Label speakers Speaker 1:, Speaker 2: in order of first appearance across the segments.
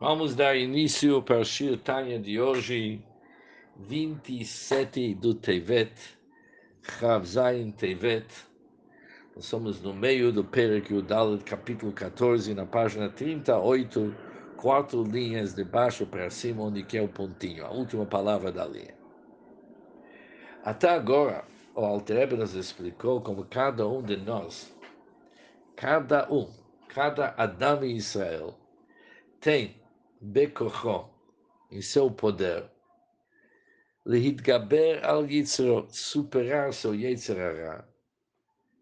Speaker 1: Vamos dar início para o Shir Tanya de hoje, 27 do Tevet, Chavzain Tevet. Nós somos no meio do Perek Yudalet, capítulo 14, na página 38, quatro linhas de baixo para cima, onde que é o pontinho, a última palavra da linha. Até agora, o Alter nos explicou como cada um de nós, cada um, cada Adão em Israel, tem bekocho, em seu poder, lehitgaber al yitzro, superar seu yitzrara,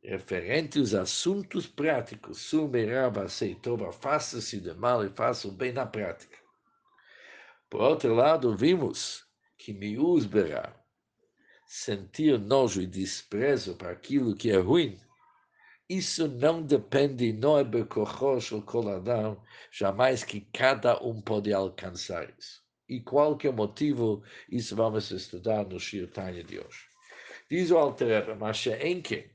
Speaker 1: referente aos assuntos práticos, sumerava aceitova, faça-se de mal e faça o bem na prática. Por outro lado, vimos que miusberá, sentir nojo e desprezo para aquilo que é ruim, isso não depende, não é becorrosh ou coladão, jamais que cada um pode alcançar isso. E qualquer motivo, isso vamos estudar no Shir Tanya de hoje. Diz o Alter mas Enke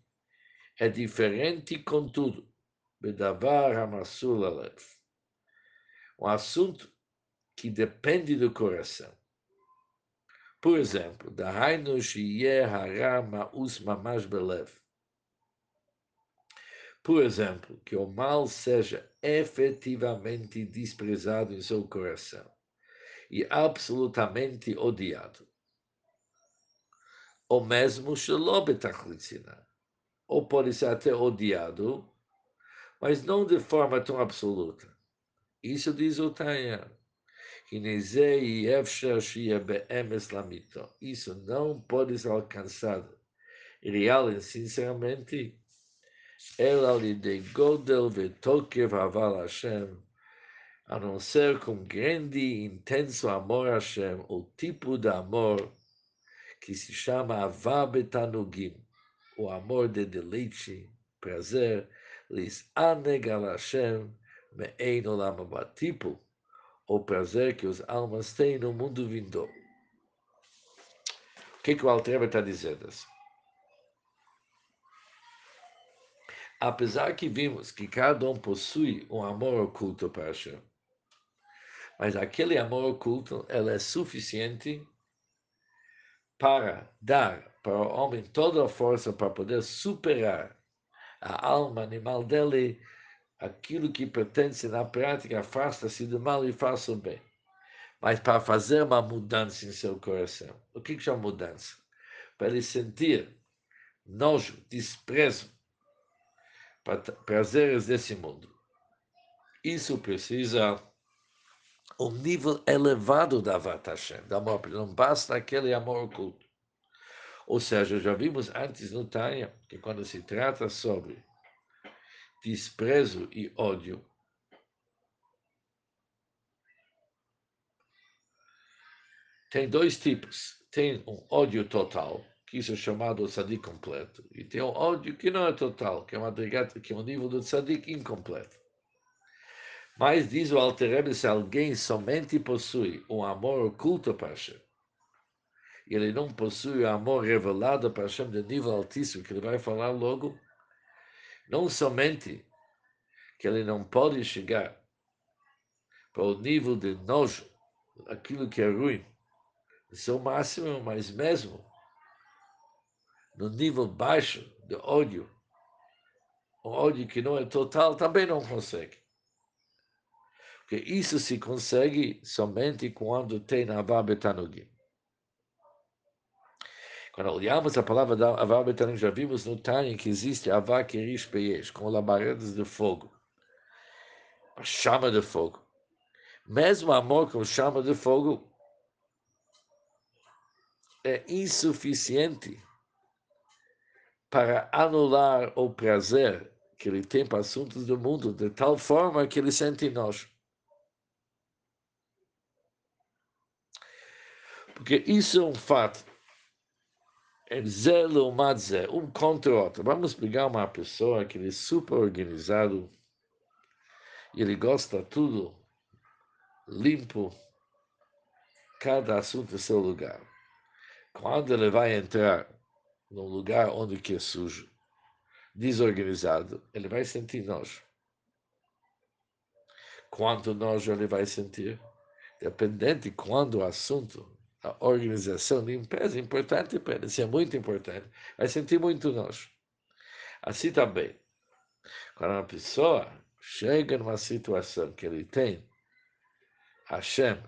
Speaker 1: é diferente contudo, bedavar hamasul alev. Um assunto que depende do coração. Por exemplo, da Hainu Shiye Hara Ma'us Mamash Belev por exemplo, que o mal seja efetivamente desprezado em seu coração e absolutamente odiado. Ou mesmo Shalobetachlitzina. Ou pode ser até odiado, mas não de forma tão absoluta. Isso diz o Tanya. Isso não pode ser alcançado real e sinceramente ela lhe de Godel Vetokev Haval Hashem, a não ser com grande e intenso amor a Hashem, o tipo de amor que se chama Avabetanugim, o amor de deleite, prazer, lhes anegal Hashem, me'ein olam tipo, o prazer que os almas têm no mundo vindouro. O que, que o Altreba está dizendo? Assim? Apesar que vimos que cada um possui um amor oculto para Hashem, mas aquele amor oculto ele é suficiente para dar para o homem toda a força para poder superar a alma animal dele, aquilo que pertence na prática, afasta-se do mal e faça o bem. Mas para fazer uma mudança em seu coração. O que, é mudança? Para ele sentir nojo, desprezo prazeres desse mundo. Isso precisa um nível elevado da Avat Hashem, da amor, não basta aquele amor oculto. Ou seja, já vimos antes no Tânia que quando se trata sobre desprezo e ódio, tem dois tipos. Tem um ódio total, que isso é chamado tzadik completo. E tem um ódio que não é total, que é, uma que é um nível do tzadik incompleto. Mas diz o Alter se alguém somente possui um amor oculto para Hashem, ele não possui o amor revelado para Hashem de nível altíssimo, que ele vai falar logo, não somente que ele não pode chegar para o nível de nojo, aquilo que é ruim, seu máximo, mas mesmo no nível baixo de ódio, o ódio que não é total, também não consegue. Porque isso se consegue somente quando tem Avá Betanugim. Quando olhamos a palavra da Avá Betanugim, já vimos no Tânia que existe Avá Kirish Peyesh, com labaredas de fogo, a chama de fogo. Mesmo amor com chama de fogo é insuficiente para anular o prazer que ele tem para assuntos do mundo, de tal forma que ele sente nós. Porque isso é um fato. É zelo madze, um contra o outro. Vamos pegar uma pessoa que ele é super organizado ele gosta tudo limpo, cada assunto em seu lugar. Quando ele vai entrar num lugar onde que é sujo, desorganizado, ele vai sentir nojo. quanto nojo ele vai sentir. Dependente de quando o assunto, a organização, limpeza é importante para ele, se é muito importante, vai sentir muito nojo. Assim também, quando uma pessoa chega numa situação que ele tem Hashem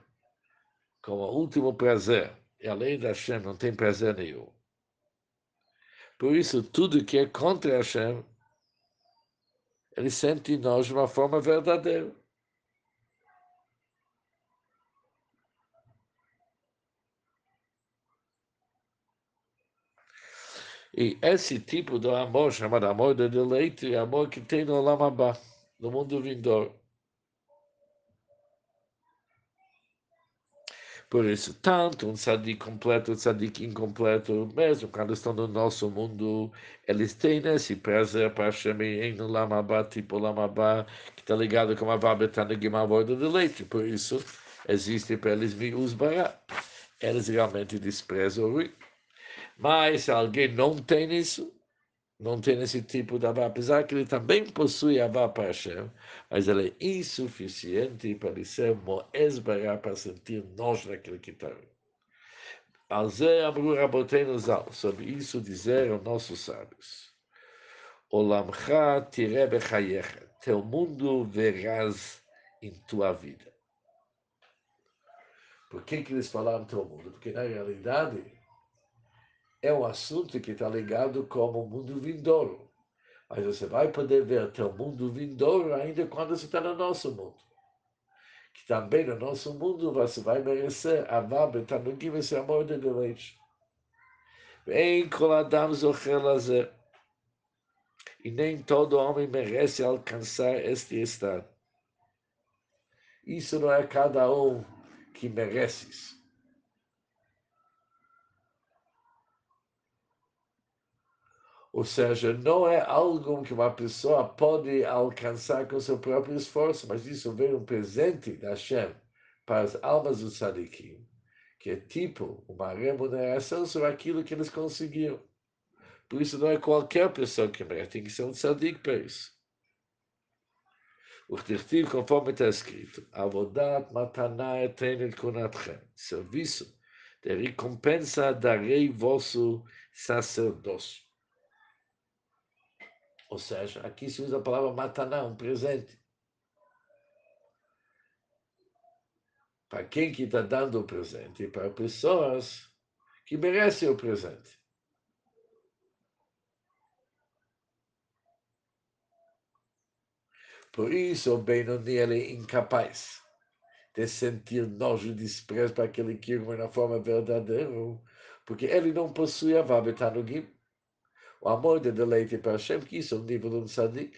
Speaker 1: como último prazer, e além da Hashem não tem prazer nenhum. Por isso, tudo que é contra Hashem, ele sente nós de uma forma verdadeira. E esse tipo de amor, chamado amor de deleite, é amor que tem no Lamabá, no mundo vindouro. Por isso, tanto um tzadik completo, um tzadik incompleto, mesmo quando estão no nosso mundo, eles têm esse prazer para Hashem no Lamabá, tipo Lamabá, que está ligado com a Vabetana Guimavor de leite. Por isso, existe para eles os bará. Eles realmente desprezam o rico. Mas se alguém não tem isso, não tem esse tipo de avá, apesar que ele também possui avá para Hashem, mas ele é insuficiente para ele ser moesbará, para sentir nós naquele que está. Sobre isso dizeram nossos sábios. Olamcha tire bechayecha, teu mundo verás em tua vida. Por que, que eles falaram teu mundo? Porque na realidade é um assunto que está ligado com o mundo vindouro. Mas você vai poder ver teu mundo vindouro ainda quando você está no nosso mundo. Que também no nosso mundo você vai merecer amar Betanugim, esse amor de deleite. Vem Koladam Zochelazer. E nem todo homem merece alcançar este estado. Isso não é cada um que merece isso. Ou seja, não é algo que uma pessoa pode alcançar com seu próprio esforço, mas isso vem um presente da Hashem para as almas do Sadikim, que é tipo uma remuneração sobre aquilo que eles conseguiram. Por isso não é qualquer pessoa que merece, tem que ser um Sadik para isso. O Tirtiv, conforme está escrito, Konatchem, serviço de recompensa darei vosso sacerdócio. Ou seja, aqui se usa a palavra mataná, um presente. Para quem que está dando o presente? Para pessoas que merecem o presente. Por isso, o Benoni é incapaz de sentir nojo e desprezo para aquele que irmã na forma verdadeira, porque ele não possui a Vabetanugim o amor de deleite para Hashem, que isso é um nível de um tzadik.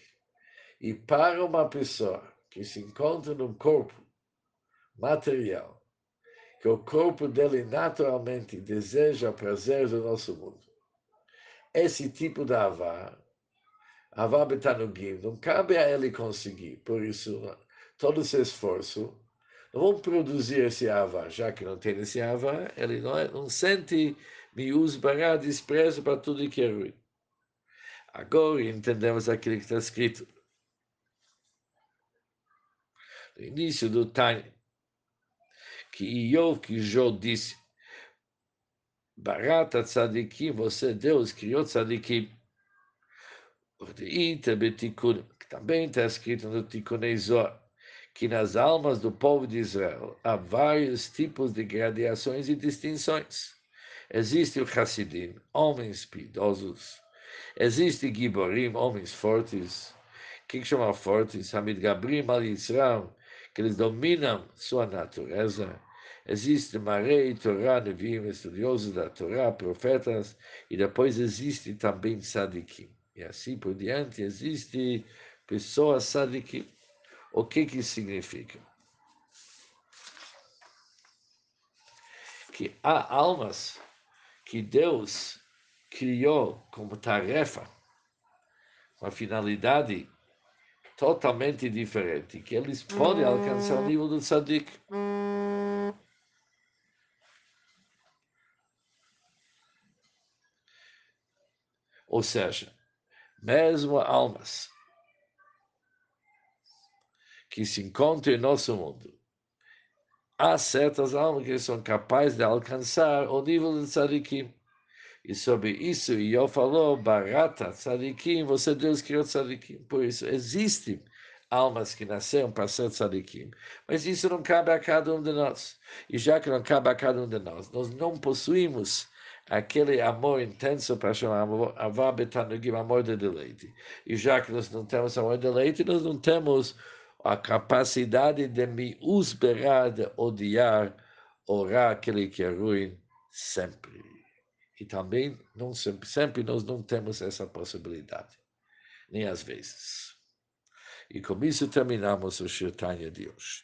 Speaker 1: E para uma pessoa que se encontra num corpo material, que o corpo dele naturalmente deseja prazer do nosso mundo, esse tipo de avá, avá betanugim, não cabe a ele conseguir. Por isso, todo esse esforço, não vamos produzir esse avá, já que não tem esse avá, ele não, é, não sente miús bará, desprezo para tudo que é ruim. Agora entendemos aquilo que está escrito. No início do Tânia, que Iov, que Jó disse, Barata tzadikim, você, Deus, criou tzadikim. Que também está escrito no Tikunei Zohar, que nas almas do povo de Israel há vários tipos de gradações e distinções. Existe o Hassidim, homens piedosos, Existem giborim, homens fortes. Que, que chama fortes? Hamid Gabrim al Yisrael, que eles dominam sua natureza. Existe Marei, Torá, Nevim, estudiosos da Torá, profetas, e depois existe também Sadikim. E assim por diante, existe pessoas Sadikim. O que que significa? Que há almas que Deus criou como tarefa uma finalidade totalmente diferente, que eles podem alcançar o nível do tzadik. Ou seja, mesmo almas que se encontram em nosso mundo. Há certas almas que são capazes de alcançar o nível de tzadikim. E sobre isso, Ió falou, barata, tzadikim, você Deus criou tzadikim. Por isso, existem almas que nasceram para ser tzadikim. Mas isso não cabe a cada um de nós. E já que não cabe a cada um de nós, nós não possuímos aquele amor intenso para chamar avá amor de deleite. E já que nós não temos amor de deleite, nós não temos a capacidade de me usberar, de odiar, orar aquele que é ruim sempre. E também, não sempre, sempre nós não temos essa possibilidade, nem às vezes. E com isso terminamos o Shirtanya de hoje.